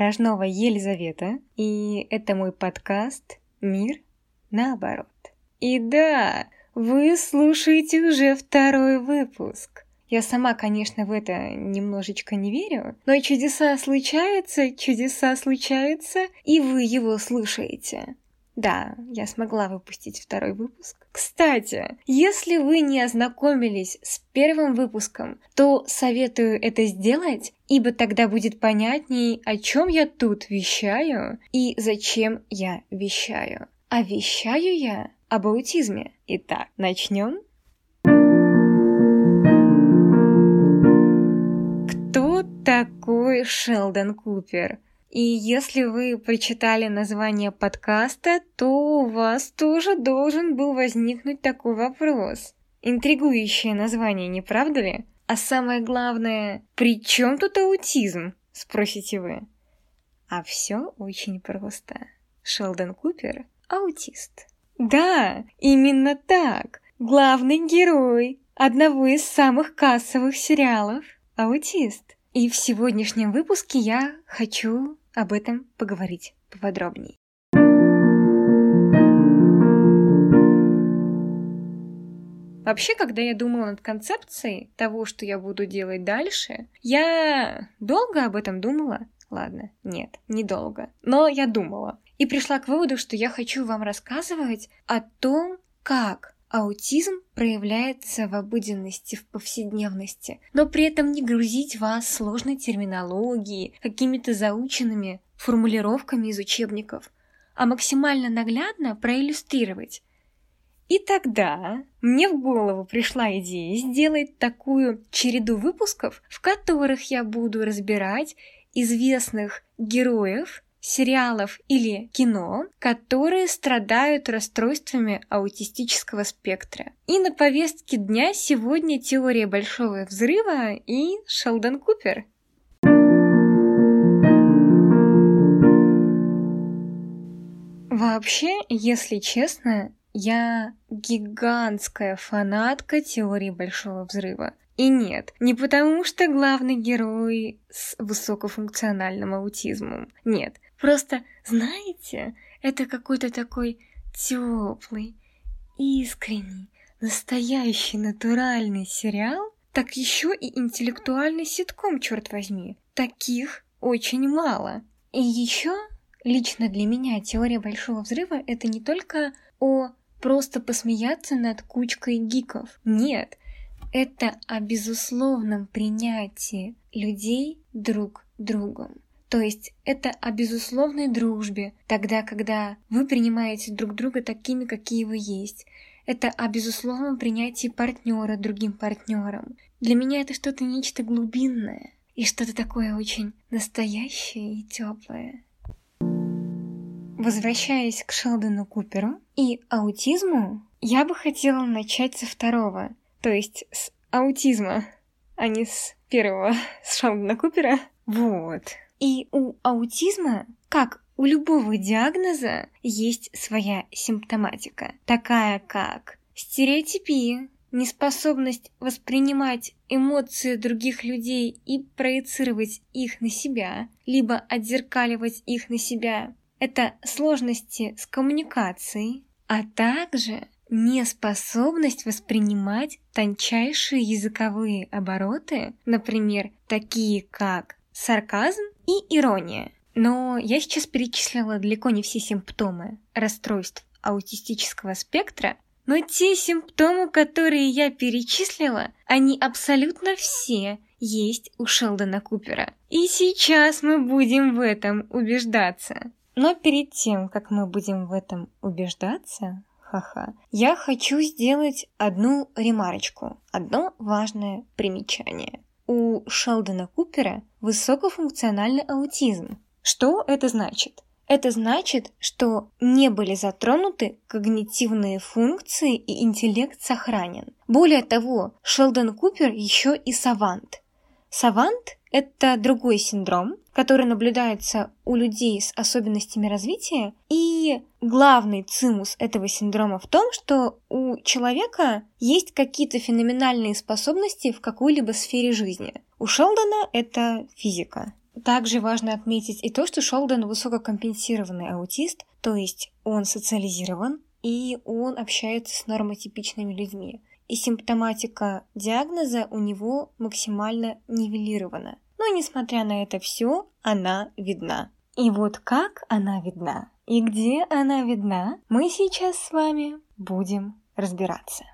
Рожнова Елизавета, и это мой подкаст «Мир наоборот». И да, вы слушаете уже второй выпуск. Я сама, конечно, в это немножечко не верю, но чудеса случаются, чудеса случаются, и вы его слушаете. Да, я смогла выпустить второй выпуск. Кстати, если вы не ознакомились с первым выпуском, то советую это сделать, ибо тогда будет понятней, о чем я тут вещаю и зачем я вещаю. А вещаю я об аутизме. Итак, начнем? Кто такой Шелдон Купер? И если вы прочитали название подкаста, то у вас тоже должен был возникнуть такой вопрос. Интригующее название, не правда ли? А самое главное, при чем тут аутизм? Спросите вы. А все очень просто. Шелдон Купер – аутист. Да, именно так. Главный герой одного из самых кассовых сериалов – аутист. И в сегодняшнем выпуске я хочу об этом поговорить поподробнее. Вообще, когда я думала над концепцией того, что я буду делать дальше, я долго об этом думала. Ладно, нет, недолго. Но я думала. И пришла к выводу, что я хочу вам рассказывать о том, как Аутизм проявляется в обыденности, в повседневности, но при этом не грузить вас сложной терминологией, какими-то заученными формулировками из учебников, а максимально наглядно проиллюстрировать. И тогда мне в голову пришла идея сделать такую череду выпусков, в которых я буду разбирать известных героев сериалов или кино, которые страдают расстройствами аутистического спектра. И на повестке дня сегодня теория Большого Взрыва и Шелдон Купер. Вообще, если честно, я гигантская фанатка теории Большого Взрыва. И нет, не потому что главный герой с высокофункциональным аутизмом. Нет, Просто, знаете, это какой-то такой теплый, искренний, настоящий натуральный сериал, так еще и интеллектуальный ситком, черт возьми. Таких очень мало. И еще лично для меня теория большого взрыва это не только о просто посмеяться над кучкой гиков. Нет, это о безусловном принятии людей друг другом. То есть это о безусловной дружбе, тогда, когда вы принимаете друг друга такими, какие вы есть. Это о безусловном принятии партнера другим партнером. Для меня это что-то нечто глубинное и что-то такое очень настоящее и теплое. Возвращаясь к Шелдону Куперу и аутизму, я бы хотела начать со второго, то есть с аутизма, а не с первого, с Шелдона Купера. Вот. И у аутизма, как у любого диагноза, есть своя симптоматика, такая как стереотипия, неспособность воспринимать эмоции других людей и проецировать их на себя, либо отзеркаливать их на себя. Это сложности с коммуникацией, а также неспособность воспринимать тончайшие языковые обороты, например, такие как сарказм и ирония. Но я сейчас перечислила далеко не все симптомы расстройств аутистического спектра, но те симптомы, которые я перечислила, они абсолютно все есть у Шелдона Купера. И сейчас мы будем в этом убеждаться. Но перед тем, как мы будем в этом убеждаться, ха-ха, я хочу сделать одну ремарочку, одно важное примечание у Шелдона Купера высокофункциональный аутизм. Что это значит? Это значит, что не были затронуты когнитивные функции и интеллект сохранен. Более того, Шелдон Купер еще и савант. Савант Это другой синдром, который наблюдается у людей с особенностями развития. И главный цимус этого синдрома в том, что у человека есть какие-то феноменальные способности в какой-либо сфере жизни. У Шелдона это физика. Также важно отметить и то, что Шелдон высококомпенсированный аутист, то есть он социализирован, и он общается с нормотипичными людьми. И симптоматика диагноза у него максимально нивелирована. Но несмотря на это все, она видна. И вот как она видна и где она видна, мы сейчас с вами будем разбираться.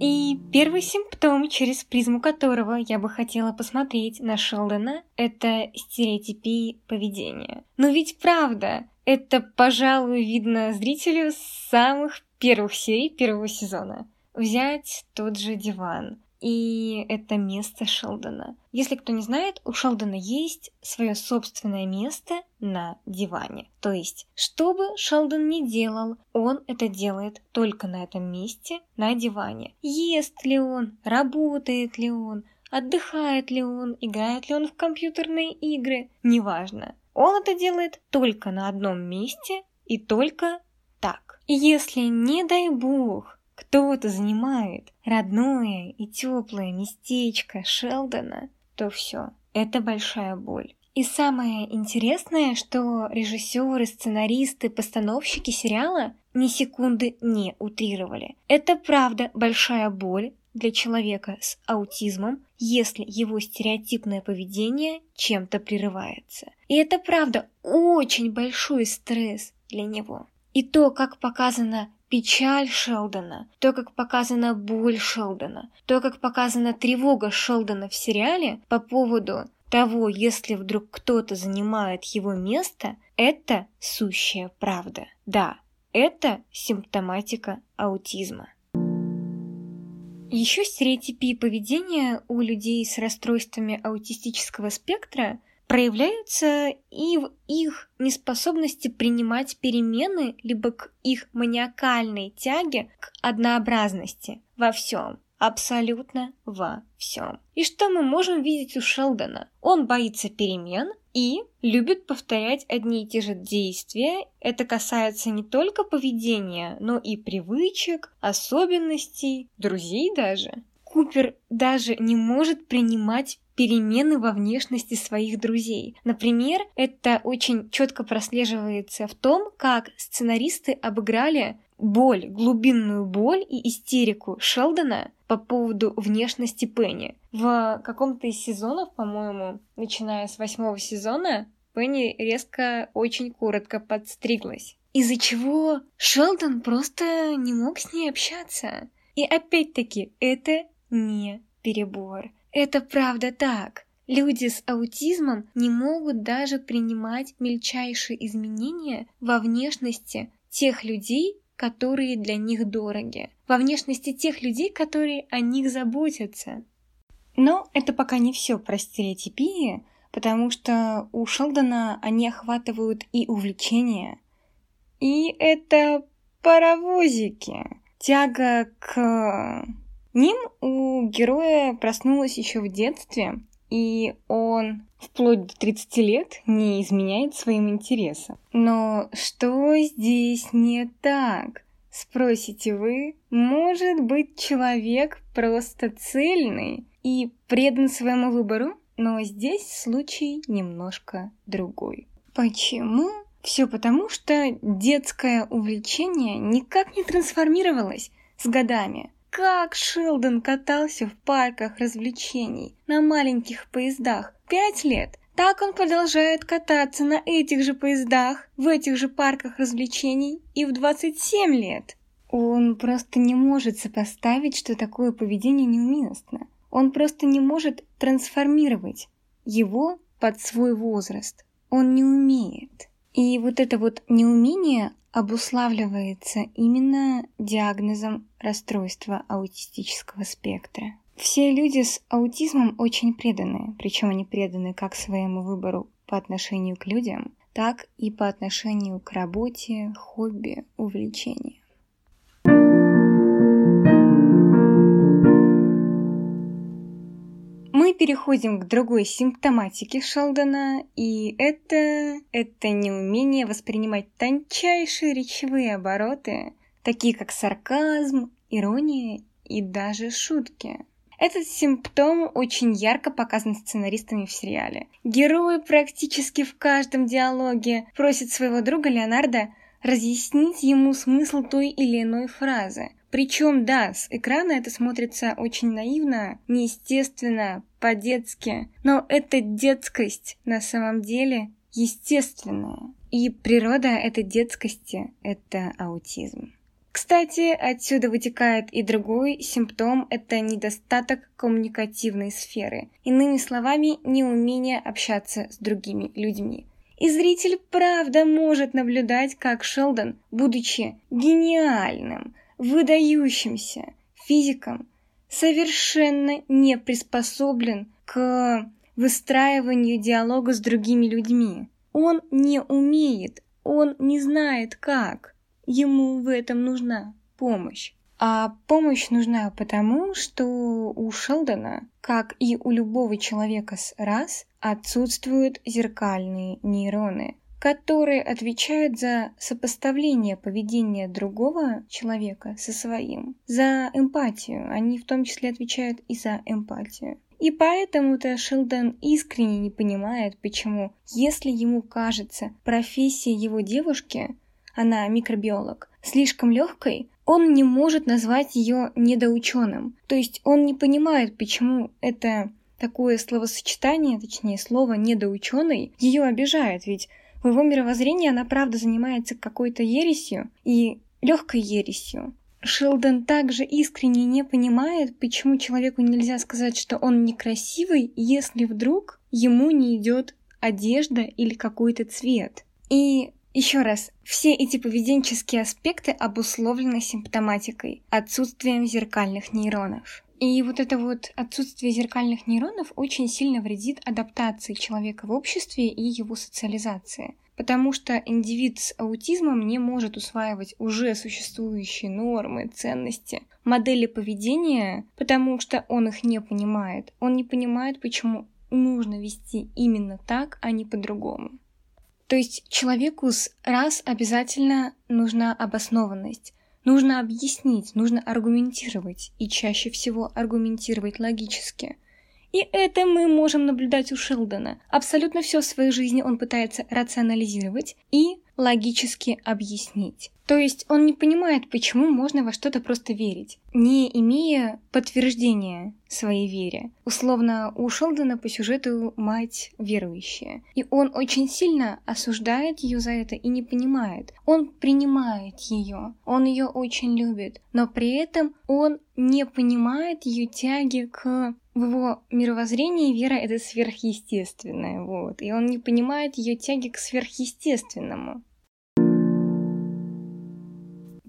И первый симптом, через призму которого я бы хотела посмотреть на Шелдона, это стереотипии поведения. Но ведь правда, это, пожалуй, видно зрителю с самых первых серий первого сезона. Взять тот же диван. И это место Шелдона. Если кто не знает, у Шелдона есть свое собственное место на диване. То есть, что бы Шелдон ни делал, он это делает только на этом месте, на диване. Ест ли он, работает ли он, отдыхает ли он, играет ли он в компьютерные игры, неважно. Он это делает только на одном месте и только так. И если, не дай бог, кто-то занимает родное и теплое местечко Шелдона, то все, это большая боль. И самое интересное, что режиссеры, сценаристы, постановщики сериала ни секунды не утрировали. Это правда большая боль для человека с аутизмом, если его стереотипное поведение чем-то прерывается. И это правда очень большой стресс для него. И то, как показана печаль Шелдона, то, как показана боль Шелдона, то, как показана тревога Шелдона в сериале по поводу того, если вдруг кто-то занимает его место, это сущая правда. Да, это симптоматика аутизма. Еще стереотипии поведения у людей с расстройствами аутистического спектра – проявляются и в их неспособности принимать перемены, либо к их маниакальной тяге к однообразности во всем. Абсолютно во всем. И что мы можем видеть у Шелдона? Он боится перемен и любит повторять одни и те же действия. Это касается не только поведения, но и привычек, особенностей, друзей даже. Купер даже не может принимать перемены во внешности своих друзей. Например, это очень четко прослеживается в том, как сценаристы обыграли боль, глубинную боль и истерику Шелдона по поводу внешности Пенни. В каком-то из сезонов, по-моему, начиная с восьмого сезона, Пенни резко очень коротко подстриглась. Из-за чего Шелдон просто не мог с ней общаться. И опять-таки, это не перебор. Это правда так. Люди с аутизмом не могут даже принимать мельчайшие изменения во внешности тех людей, которые для них дороги, во внешности тех людей, которые о них заботятся. Но это пока не все про стереотипии, потому что у Шелдона они охватывают и увлечения, и это паровозики, тяга к Ним у героя проснулась еще в детстве, и он вплоть до 30 лет не изменяет своим интересам. Но что здесь не так? Спросите вы, может быть человек просто цельный и предан своему выбору? Но здесь случай немножко другой. Почему? Все потому, что детское увлечение никак не трансформировалось с годами. Как Шелдон катался в парках развлечений на маленьких поездах пять лет, так он продолжает кататься на этих же поездах, в этих же парках развлечений и в 27 лет. Он просто не может сопоставить, что такое поведение неуместно. Он просто не может трансформировать его под свой возраст. Он не умеет. И вот это вот неумение обуславливается именно диагнозом расстройства аутистического спектра. Все люди с аутизмом очень преданы, причем они преданы как своему выбору по отношению к людям, так и по отношению к работе, хобби, увлечениям. Переходим к другой симптоматике Шелдона, и это... это неумение воспринимать тончайшие речевые обороты, такие как сарказм, ирония и даже шутки. Этот симптом очень ярко показан сценаристами в сериале. Герои практически в каждом диалоге просят своего друга Леонардо разъяснить ему смысл той или иной фразы. Причем, да, с экрана это смотрится очень наивно, неестественно, по-детски, но эта детскость на самом деле естественная. И природа этой детскости — это аутизм. Кстати, отсюда вытекает и другой симптом – это недостаток коммуникативной сферы. Иными словами, неумение общаться с другими людьми. И зритель правда может наблюдать, как Шелдон, будучи гениальным, выдающимся физиком, совершенно не приспособлен к выстраиванию диалога с другими людьми. Он не умеет, он не знает как. Ему в этом нужна помощь. А помощь нужна потому, что у Шелдона, как и у любого человека с раз, отсутствуют зеркальные нейроны, которые отвечают за сопоставление поведения другого человека со своим, за эмпатию. Они в том числе отвечают и за эмпатию. И поэтому-то Шелдон искренне не понимает, почему, если ему кажется профессия его девушки она микробиолог, слишком легкой, он не может назвать ее недоученым. То есть он не понимает, почему это такое словосочетание, точнее слово недоученый, ее обижает, ведь в его мировоззрении она правда занимается какой-то ересью и легкой ересью. Шелдон также искренне не понимает, почему человеку нельзя сказать, что он некрасивый, если вдруг ему не идет одежда или какой-то цвет. И еще раз, все эти поведенческие аспекты обусловлены симптоматикой, отсутствием зеркальных нейронов. И вот это вот отсутствие зеркальных нейронов очень сильно вредит адаптации человека в обществе и его социализации. Потому что индивид с аутизмом не может усваивать уже существующие нормы, ценности, модели поведения, потому что он их не понимает. Он не понимает, почему нужно вести именно так, а не по-другому. То есть человеку с раз обязательно нужна обоснованность. Нужно объяснить, нужно аргументировать, и чаще всего аргументировать логически. И это мы можем наблюдать у Шелдона. Абсолютно все в своей жизни он пытается рационализировать и логически объяснить. То есть он не понимает, почему можно во что-то просто верить, не имея подтверждения своей вере. Условно, у Шелдона по сюжету мать верующая. И он очень сильно осуждает ее за это и не понимает. Он принимает ее, он ее очень любит, но при этом он не понимает ее тяги к в его мировоззрении вера это сверхъестественное, вот, и он не понимает ее тяги к сверхъестественному.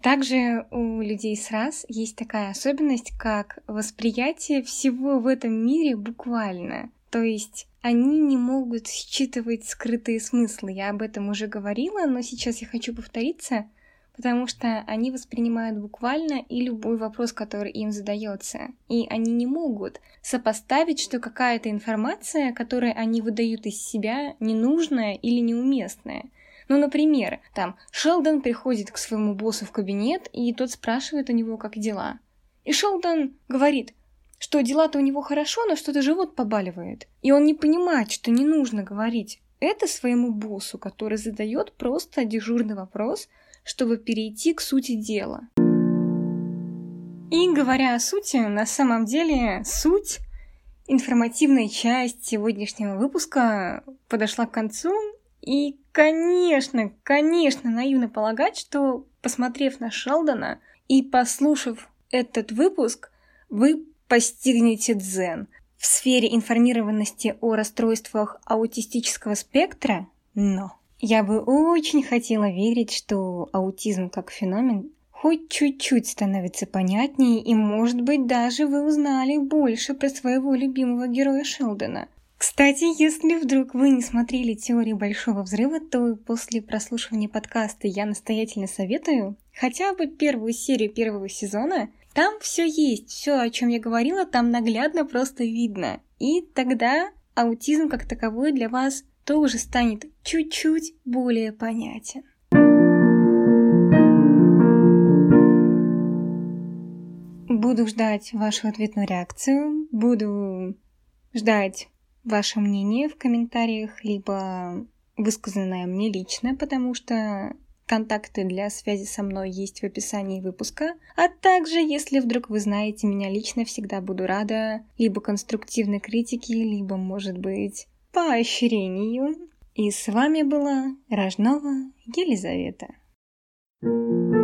Также у людей с раз есть такая особенность, как восприятие всего в этом мире буквально. То есть они не могут считывать скрытые смыслы. Я об этом уже говорила, но сейчас я хочу повториться, потому что они воспринимают буквально и любой вопрос, который им задается. И они не могут сопоставить, что какая-то информация, которую они выдают из себя, ненужная или неуместная. Ну, например, там Шелдон приходит к своему боссу в кабинет, и тот спрашивает у него, как дела. И Шелдон говорит, что дела-то у него хорошо, но что-то живот побаливает. И он не понимает, что не нужно говорить это своему боссу, который задает просто дежурный вопрос, чтобы перейти к сути дела. И говоря о сути, на самом деле суть информативная часть сегодняшнего выпуска подошла к концу, и, конечно, конечно, наивно полагать, что, посмотрев на Шелдона и послушав этот выпуск, вы постигнете дзен. В сфере информированности о расстройствах аутистического спектра, но я бы очень хотела верить, что аутизм как феномен хоть чуть-чуть становится понятнее, и, может быть, даже вы узнали больше про своего любимого героя Шелдона. Кстати, если вдруг вы не смотрели «Теорию Большого Взрыва», то после прослушивания подкаста я настоятельно советую хотя бы первую серию первого сезона. Там все есть, все, о чем я говорила, там наглядно просто видно. И тогда аутизм как таковой для вас тоже станет чуть-чуть более понятен. Буду ждать вашу ответную реакцию, буду ждать ваше мнение в комментариях, либо высказанное мне лично, потому что контакты для связи со мной есть в описании выпуска. А также, если вдруг вы знаете меня лично, всегда буду рада либо конструктивной критике, либо, может быть, поощрению. И с вами была Рожнова Елизавета. thank you